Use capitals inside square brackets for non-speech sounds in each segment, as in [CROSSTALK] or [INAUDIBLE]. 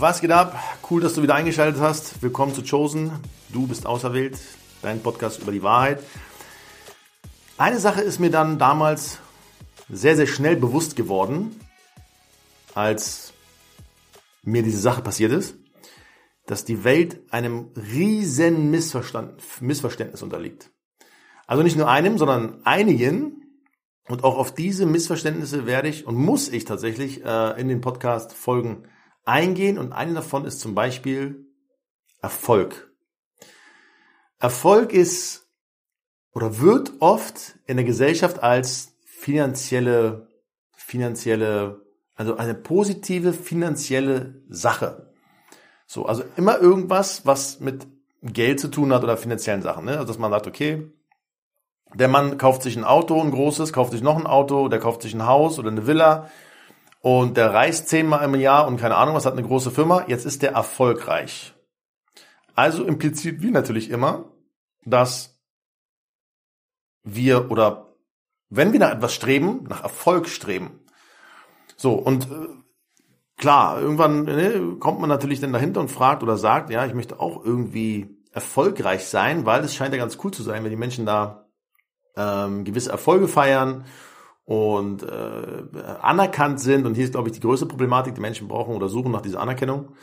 Was geht ab? Cool, dass du wieder eingeschaltet hast. Willkommen zu Chosen. Du bist auserwählt. Dein Podcast über die Wahrheit. Eine Sache ist mir dann damals sehr, sehr schnell bewusst geworden, als mir diese Sache passiert ist, dass die Welt einem riesen Missverständnis unterliegt. Also nicht nur einem, sondern einigen. Und auch auf diese Missverständnisse werde ich und muss ich tatsächlich äh, in den Podcast-Folgen eingehen. Und eine davon ist zum Beispiel Erfolg. Erfolg ist oder wird oft in der Gesellschaft als finanzielle, finanzielle, also eine positive finanzielle Sache. So, also immer irgendwas, was mit Geld zu tun hat oder finanziellen Sachen. Ne? Also dass man sagt, okay, der Mann kauft sich ein Auto, ein großes, kauft sich noch ein Auto, der kauft sich ein Haus oder eine Villa und der reist zehnmal im Jahr und keine Ahnung was, hat eine große Firma. Jetzt ist der erfolgreich. Also impliziert wie natürlich immer, dass wir oder wenn wir nach etwas streben, nach Erfolg streben. So, und äh, klar, irgendwann ne, kommt man natürlich dann dahinter und fragt oder sagt, ja, ich möchte auch irgendwie erfolgreich sein, weil es scheint ja ganz cool zu sein, wenn die Menschen da ähm, gewisse Erfolge feiern und äh, anerkannt sind. Und hier ist, glaube ich, die größte Problematik, die Menschen brauchen oder suchen nach dieser Anerkennung.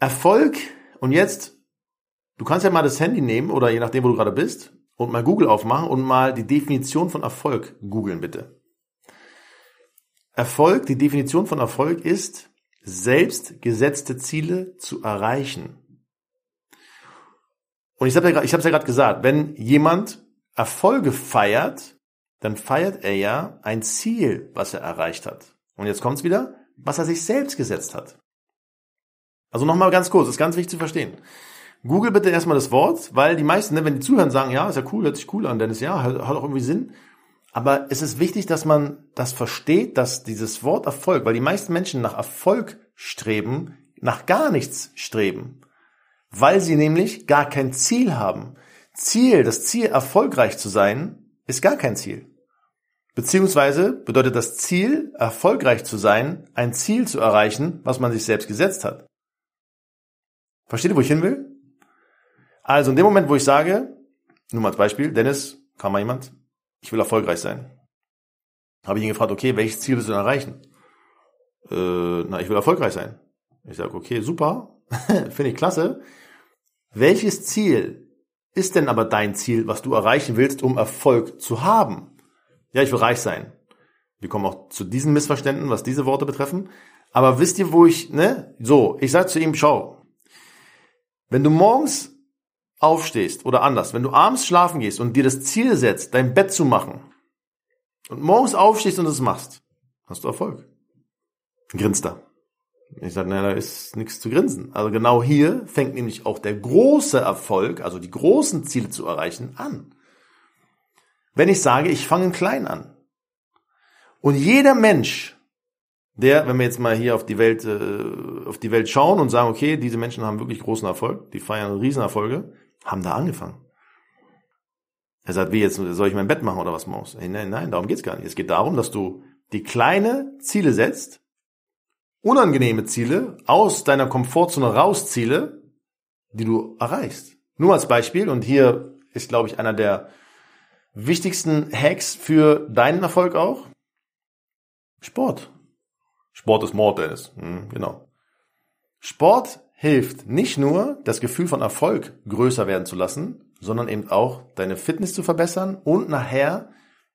Erfolg, und jetzt, du kannst ja mal das Handy nehmen oder je nachdem, wo du gerade bist, und mal Google aufmachen und mal die Definition von Erfolg googeln, bitte. Erfolg, die Definition von Erfolg ist, selbst gesetzte Ziele zu erreichen. Und ich habe ja, ich ja gerade gesagt, wenn jemand Erfolge feiert, dann feiert er ja ein Ziel, was er erreicht hat. Und jetzt kommt's wieder, was er sich selbst gesetzt hat. Also nochmal ganz kurz, ist ganz wichtig zu verstehen. Google bitte erstmal das Wort, weil die meisten, ne, wenn die zuhören, sagen, ja, ist ja cool, hört sich cool an, Dennis, ja, hat, hat auch irgendwie Sinn. Aber es ist wichtig, dass man das versteht, dass dieses Wort Erfolg, weil die meisten Menschen nach Erfolg streben, nach gar nichts streben. Weil sie nämlich gar kein Ziel haben. Ziel, das Ziel, erfolgreich zu sein, ist gar kein Ziel. Beziehungsweise bedeutet das Ziel, erfolgreich zu sein, ein Ziel zu erreichen, was man sich selbst gesetzt hat. Versteht ihr, wo ich hin will? Also in dem Moment, wo ich sage, nur mal als Beispiel, Dennis, kam mal jemand, ich will erfolgreich sein. Habe ich ihn gefragt, okay, welches Ziel willst du denn erreichen? Äh, na, ich will erfolgreich sein. Ich sage, okay, super, [LAUGHS] finde ich klasse. Welches Ziel ist denn aber dein Ziel, was du erreichen willst, um Erfolg zu haben? Ja, ich will reich sein. Wir kommen auch zu diesen Missverständnissen, was diese Worte betreffen. Aber wisst ihr, wo ich, ne? So, ich sage zu ihm, schau, wenn du morgens aufstehst oder anders, wenn du abends schlafen gehst und dir das Ziel setzt, dein Bett zu machen und morgens aufstehst und es machst, hast du Erfolg. Grinst da. Ich sage, na, da ist nichts zu grinsen. Also genau hier fängt nämlich auch der große Erfolg, also die großen Ziele zu erreichen, an. Wenn ich sage, ich fange klein an. Und jeder Mensch, der, wenn wir jetzt mal hier auf die Welt, äh, auf die Welt schauen und sagen, okay, diese Menschen haben wirklich großen Erfolg, die feiern Riesenerfolge, haben da angefangen. Er sagt, wie jetzt, soll ich mein Bett machen oder was muss? Nein, nein, darum geht's gar nicht. Es geht darum, dass du die kleine Ziele setzt, unangenehme Ziele, aus deiner Komfortzone raus Ziele, die du erreichst. Nur als Beispiel, und hier ist, glaube ich, einer der wichtigsten Hacks für deinen Erfolg auch. Sport. Sport ist Mord, Dennis. Hm, genau. Sport hilft nicht nur, das Gefühl von Erfolg größer werden zu lassen, sondern eben auch deine Fitness zu verbessern und nachher,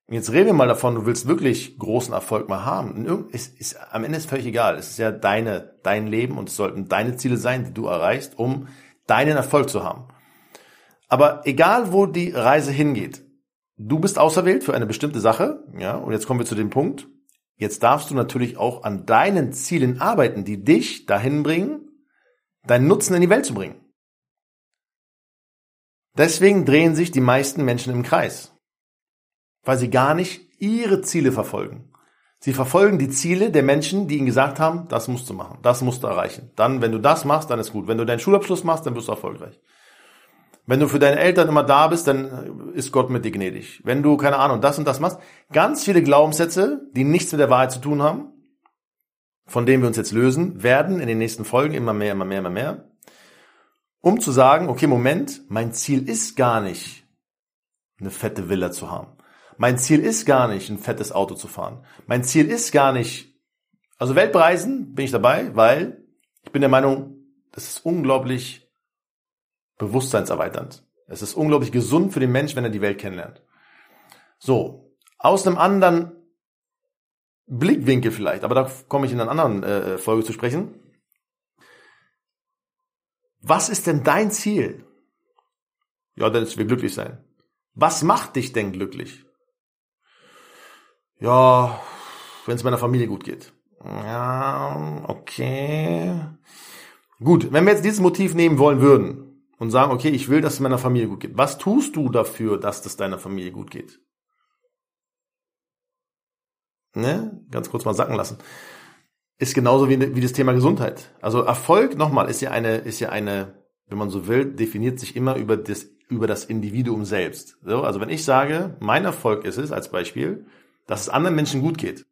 jetzt reden wir mal davon, du willst wirklich großen Erfolg mal haben. Es ist, am Ende ist völlig egal. Es ist ja deine, dein Leben und es sollten deine Ziele sein, die du erreichst, um deinen Erfolg zu haben. Aber egal, wo die Reise hingeht, du bist auserwählt für eine bestimmte Sache, ja, und jetzt kommen wir zu dem Punkt. Jetzt darfst du natürlich auch an deinen Zielen arbeiten, die dich dahin bringen, deinen Nutzen in die Welt zu bringen. Deswegen drehen sich die meisten Menschen im Kreis, weil sie gar nicht ihre Ziele verfolgen. Sie verfolgen die Ziele der Menschen, die ihnen gesagt haben, das musst du machen, das musst du erreichen. Dann, wenn du das machst, dann ist gut. Wenn du deinen Schulabschluss machst, dann bist du erfolgreich. Wenn du für deine Eltern immer da bist, dann ist Gott mit dir gnädig. Wenn du, keine Ahnung, das und das machst, ganz viele Glaubenssätze, die nichts mit der Wahrheit zu tun haben, von dem wir uns jetzt lösen werden in den nächsten Folgen immer mehr, immer mehr, immer mehr, um zu sagen, okay, Moment, mein Ziel ist gar nicht, eine fette Villa zu haben. Mein Ziel ist gar nicht, ein fettes Auto zu fahren. Mein Ziel ist gar nicht, also Weltreisen bin ich dabei, weil ich bin der Meinung, das ist unglaublich bewusstseinserweiternd. Es ist unglaublich gesund für den Mensch, wenn er die Welt kennenlernt. So, aus einem anderen Blickwinkel vielleicht, aber da komme ich in einer anderen äh, Folge zu sprechen. Was ist denn dein Ziel? Ja, dass wir glücklich sein. Was macht dich denn glücklich? Ja, wenn es meiner Familie gut geht. Ja, okay. Gut, wenn wir jetzt dieses Motiv nehmen wollen würden und sagen, okay, ich will, dass es meiner Familie gut geht. Was tust du dafür, dass es deiner Familie gut geht? Ne? Ganz kurz mal sacken lassen. Ist genauso wie, wie das Thema Gesundheit. Also Erfolg, nochmal, ist ja eine, ist ja eine, wenn man so will, definiert sich immer über das, über das Individuum selbst. So, also wenn ich sage, mein Erfolg ist es, als Beispiel, dass es anderen Menschen gut geht,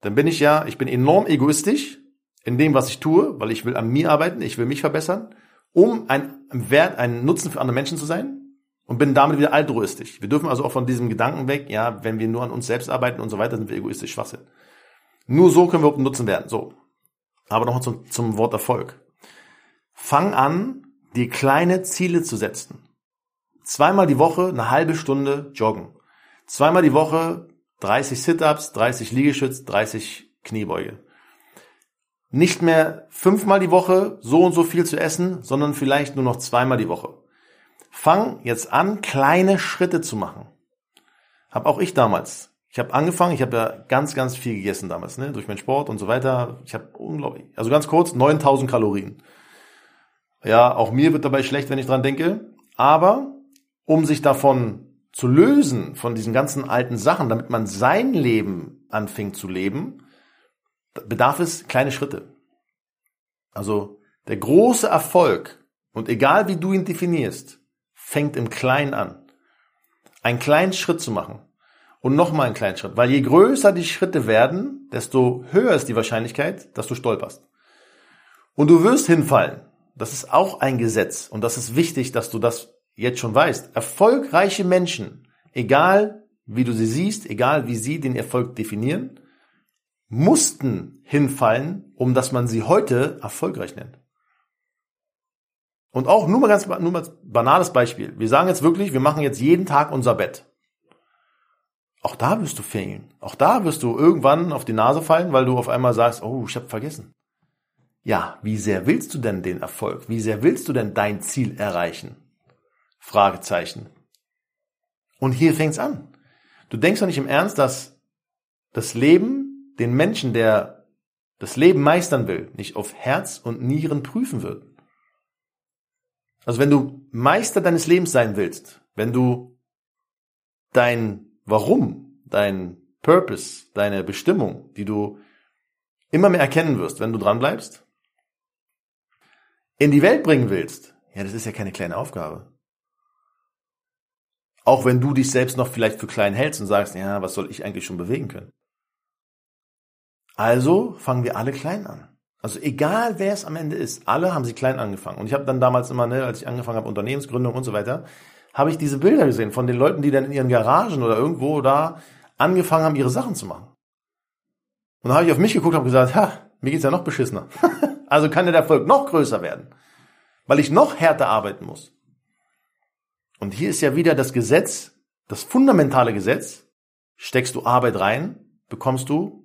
dann bin ich ja, ich bin enorm egoistisch in dem, was ich tue, weil ich will an mir arbeiten, ich will mich verbessern, um ein Wert, ein Nutzen für andere Menschen zu sein und bin damit wieder altruistisch. Wir dürfen also auch von diesem Gedanken weg, ja, wenn wir nur an uns selbst arbeiten und so weiter, sind wir egoistisch Schwachsinn. Nur so können wir auch Nutzen werden. So. Aber noch zum, zum Wort Erfolg. Fang an, dir kleine Ziele zu setzen. Zweimal die Woche eine halbe Stunde joggen. Zweimal die Woche 30 Sit-ups, 30 Liegestütz, 30 Kniebeuge. Nicht mehr fünfmal die Woche so und so viel zu essen, sondern vielleicht nur noch zweimal die Woche. Fang jetzt an, kleine Schritte zu machen. Hab auch ich damals. Ich habe angefangen, ich habe ja ganz, ganz viel gegessen damals, ne, durch meinen Sport und so weiter. Ich habe unglaublich, also ganz kurz, 9000 Kalorien. Ja, auch mir wird dabei schlecht, wenn ich dran denke. Aber um sich davon zu lösen von diesen ganzen alten Sachen, damit man sein Leben anfängt zu leben, bedarf es kleine Schritte. Also der große Erfolg, und egal wie du ihn definierst, fängt im Kleinen an. Einen kleinen Schritt zu machen. Und nochmal einen kleinen Schritt. Weil je größer die Schritte werden, desto höher ist die Wahrscheinlichkeit, dass du stolperst. Und du wirst hinfallen. Das ist auch ein Gesetz. Und das ist wichtig, dass du das jetzt schon weißt, erfolgreiche Menschen, egal wie du sie siehst, egal wie sie den Erfolg definieren, mussten hinfallen, um dass man sie heute erfolgreich nennt. Und auch nur mal ganz nur mal banales Beispiel. Wir sagen jetzt wirklich, wir machen jetzt jeden Tag unser Bett. Auch da wirst du fehlen. Auch da wirst du irgendwann auf die Nase fallen, weil du auf einmal sagst, oh, ich habe vergessen. Ja, wie sehr willst du denn den Erfolg? Wie sehr willst du denn dein Ziel erreichen? Fragezeichen. Und hier fängt's an. Du denkst doch nicht im Ernst, dass das Leben den Menschen, der das Leben meistern will, nicht auf Herz und Nieren prüfen wird. Also wenn du Meister deines Lebens sein willst, wenn du dein Warum, dein Purpose, deine Bestimmung, die du immer mehr erkennen wirst, wenn du dran bleibst, in die Welt bringen willst, ja, das ist ja keine kleine Aufgabe. Auch wenn du dich selbst noch vielleicht für klein hältst und sagst, ja, was soll ich eigentlich schon bewegen können? Also fangen wir alle klein an. Also egal wer es am Ende ist, alle haben sie klein angefangen. Und ich habe dann damals immer, ne, als ich angefangen habe, Unternehmensgründung und so weiter, habe ich diese Bilder gesehen von den Leuten, die dann in ihren Garagen oder irgendwo da angefangen haben, ihre Sachen zu machen. Und dann habe ich auf mich geguckt und habe gesagt, ha, mir geht's ja noch beschissener. [LAUGHS] also kann der Erfolg noch größer werden, weil ich noch härter arbeiten muss. Und hier ist ja wieder das Gesetz, das fundamentale Gesetz. Steckst du Arbeit rein, bekommst du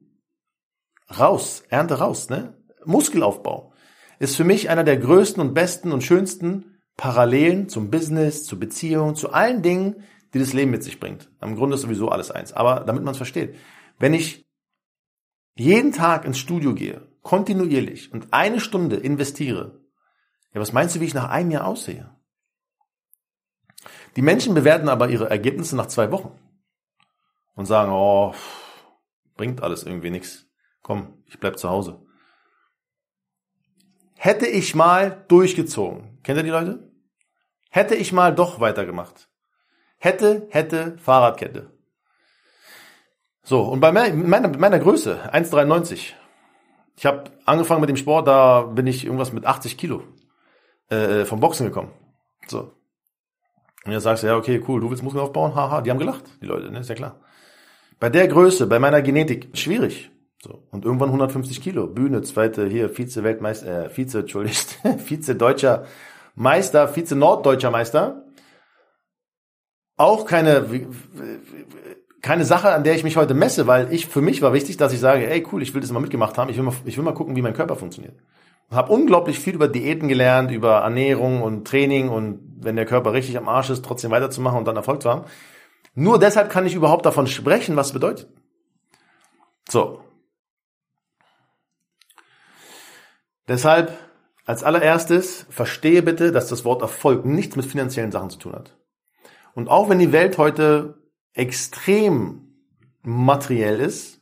raus, Ernte raus, ne? Muskelaufbau ist für mich einer der größten und besten und schönsten Parallelen zum Business, zur Beziehung, zu allen Dingen, die das Leben mit sich bringt. Am Grunde ist sowieso alles eins. Aber damit man es versteht. Wenn ich jeden Tag ins Studio gehe, kontinuierlich und eine Stunde investiere, ja, was meinst du, wie ich nach einem Jahr aussehe? Die Menschen bewerten aber ihre Ergebnisse nach zwei Wochen und sagen, oh, bringt alles irgendwie nichts. Komm, ich bleib zu Hause. Hätte ich mal durchgezogen, kennt ihr die Leute? Hätte ich mal doch weitergemacht. Hätte, hätte, Fahrradkette. So, und bei meiner, meiner Größe, 1,93, Ich habe angefangen mit dem Sport, da bin ich irgendwas mit 80 Kilo äh, vom Boxen gekommen. So. Und jetzt sagst du, ja, okay, cool, du willst Muskeln aufbauen? Haha, die haben gelacht, die Leute, ne? ist ja klar. Bei der Größe, bei meiner Genetik, schwierig. So. Und irgendwann 150 Kilo. Bühne, zweite, hier, Vize-Weltmeister, äh, Vize, entschuldigt, [LAUGHS] Vize-Deutscher Meister, Vize-Norddeutscher Meister. Auch keine, keine Sache, an der ich mich heute messe, weil ich, für mich war wichtig, dass ich sage, ey, cool, ich will das mal mitgemacht haben, ich will mal, ich will mal gucken, wie mein Körper funktioniert. Habe unglaublich viel über Diäten gelernt, über Ernährung und Training und wenn der Körper richtig am Arsch ist, trotzdem weiterzumachen und dann Erfolg zu haben. Nur deshalb kann ich überhaupt davon sprechen, was bedeutet. So. Deshalb als allererstes verstehe bitte, dass das Wort Erfolg nichts mit finanziellen Sachen zu tun hat. Und auch wenn die Welt heute extrem materiell ist,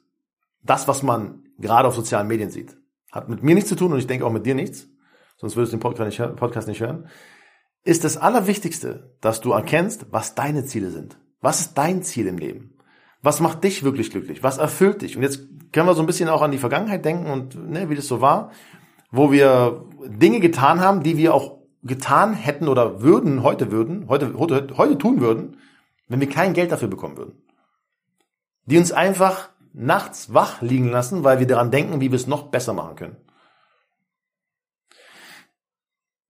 das, was man gerade auf sozialen Medien sieht, hat mit mir nichts zu tun und ich denke auch mit dir nichts, sonst würdest du den Podcast nicht, Podcast nicht hören, ist das Allerwichtigste, dass du erkennst, was deine Ziele sind. Was ist dein Ziel im Leben? Was macht dich wirklich glücklich? Was erfüllt dich? Und jetzt können wir so ein bisschen auch an die Vergangenheit denken und ne, wie das so war, wo wir Dinge getan haben, die wir auch getan hätten oder würden, heute würden, heute, heute, heute tun würden, wenn wir kein Geld dafür bekommen würden. Die uns einfach nachts wach liegen lassen, weil wir daran denken, wie wir es noch besser machen können.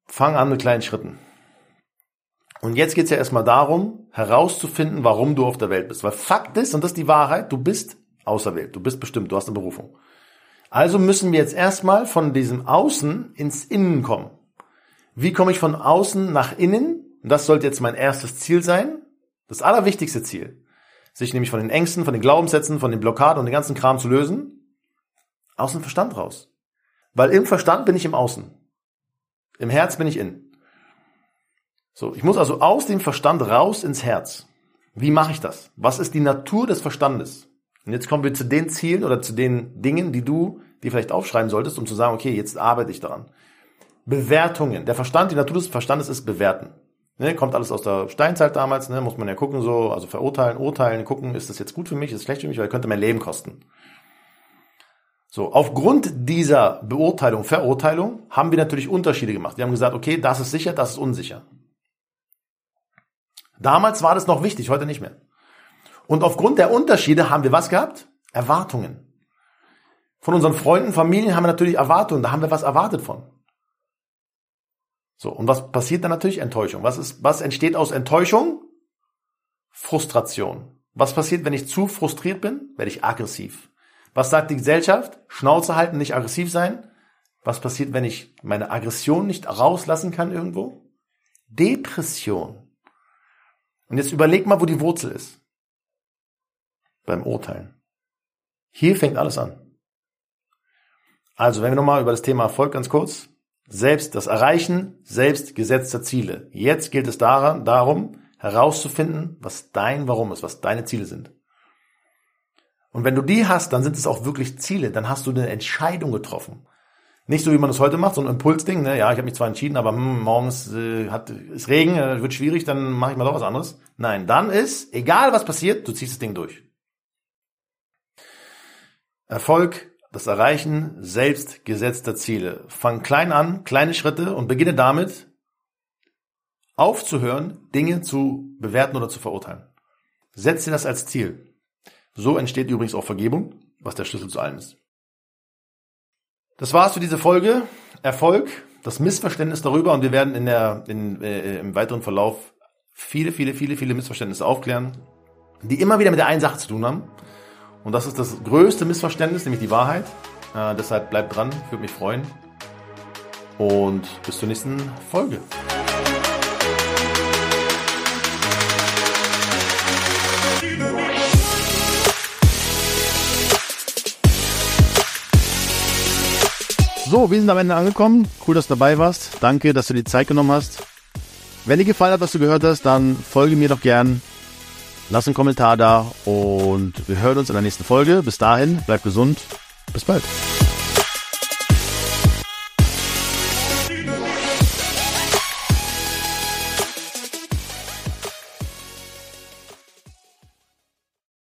Fang an mit kleinen Schritten. Und jetzt geht's ja erstmal darum, herauszufinden, warum du auf der Welt bist. Weil Fakt ist, und das ist die Wahrheit, du bist auserwählt, du bist bestimmt, du hast eine Berufung. Also müssen wir jetzt erstmal von diesem Außen ins Innen kommen. Wie komme ich von außen nach innen? Und das sollte jetzt mein erstes Ziel sein. Das allerwichtigste Ziel. Sich nämlich von den Ängsten, von den Glaubenssätzen, von den Blockaden und den ganzen Kram zu lösen. Aus dem Verstand raus. Weil im Verstand bin ich im Außen. Im Herz bin ich innen. So, ich muss also aus dem Verstand raus ins Herz. Wie mache ich das? Was ist die Natur des Verstandes? Und jetzt kommen wir zu den Zielen oder zu den Dingen, die du dir vielleicht aufschreiben solltest, um zu sagen, okay, jetzt arbeite ich daran. Bewertungen. Der Verstand, die Natur des Verstandes ist bewerten. Ne, kommt alles aus der Steinzeit damals, ne, muss man ja gucken, so, also verurteilen, urteilen, gucken, ist das jetzt gut für mich, ist das schlecht für mich, weil könnte mein Leben kosten. So, aufgrund dieser Beurteilung, Verurteilung haben wir natürlich Unterschiede gemacht. Wir haben gesagt, okay, das ist sicher, das ist unsicher. Damals war das noch wichtig, heute nicht mehr. Und aufgrund der Unterschiede haben wir was gehabt? Erwartungen. Von unseren Freunden, Familien haben wir natürlich Erwartungen, da haben wir was erwartet von. So, und was passiert dann natürlich? Enttäuschung. Was ist, was entsteht aus Enttäuschung? Frustration. Was passiert, wenn ich zu frustriert bin? Werde ich aggressiv. Was sagt die Gesellschaft? Schnauze halten, nicht aggressiv sein. Was passiert, wenn ich meine Aggression nicht rauslassen kann irgendwo? Depression. Und jetzt überleg mal, wo die Wurzel ist. Beim Urteilen. Hier fängt alles an. Also, wenn wir nochmal über das Thema Erfolg ganz kurz. Selbst das Erreichen selbst gesetzter Ziele. Jetzt gilt es daran, darum, herauszufinden, was dein Warum ist, was deine Ziele sind. Und wenn du die hast, dann sind es auch wirklich Ziele. Dann hast du eine Entscheidung getroffen. Nicht so, wie man das heute macht, so ein Impulsding. Ne? Ja, ich habe mich zwar entschieden, aber hm, morgens äh, hat, ist Regen, äh, wird schwierig, dann mache ich mal doch was anderes. Nein, dann ist, egal was passiert, du ziehst das Ding durch. Erfolg, das Erreichen selbst gesetzter Ziele. Fang klein an, kleine Schritte und beginne damit, aufzuhören, Dinge zu bewerten oder zu verurteilen. Setze das als Ziel. So entsteht übrigens auch Vergebung, was der Schlüssel zu allem ist. Das war's für diese Folge. Erfolg, das Missverständnis darüber und wir werden in der, in, äh, im weiteren Verlauf viele, viele, viele, viele Missverständnisse aufklären, die immer wieder mit der einen Sache zu tun haben. Und das ist das größte Missverständnis, nämlich die Wahrheit. Äh, deshalb bleibt dran, würde mich freuen. Und bis zur nächsten Folge. So, wir sind am Ende angekommen. Cool, dass du dabei warst. Danke, dass du dir Zeit genommen hast. Wenn dir gefallen hat, was du gehört hast, dann folge mir doch gern. Lass einen Kommentar da und wir hören uns in der nächsten Folge. Bis dahin, bleib gesund. Bis bald.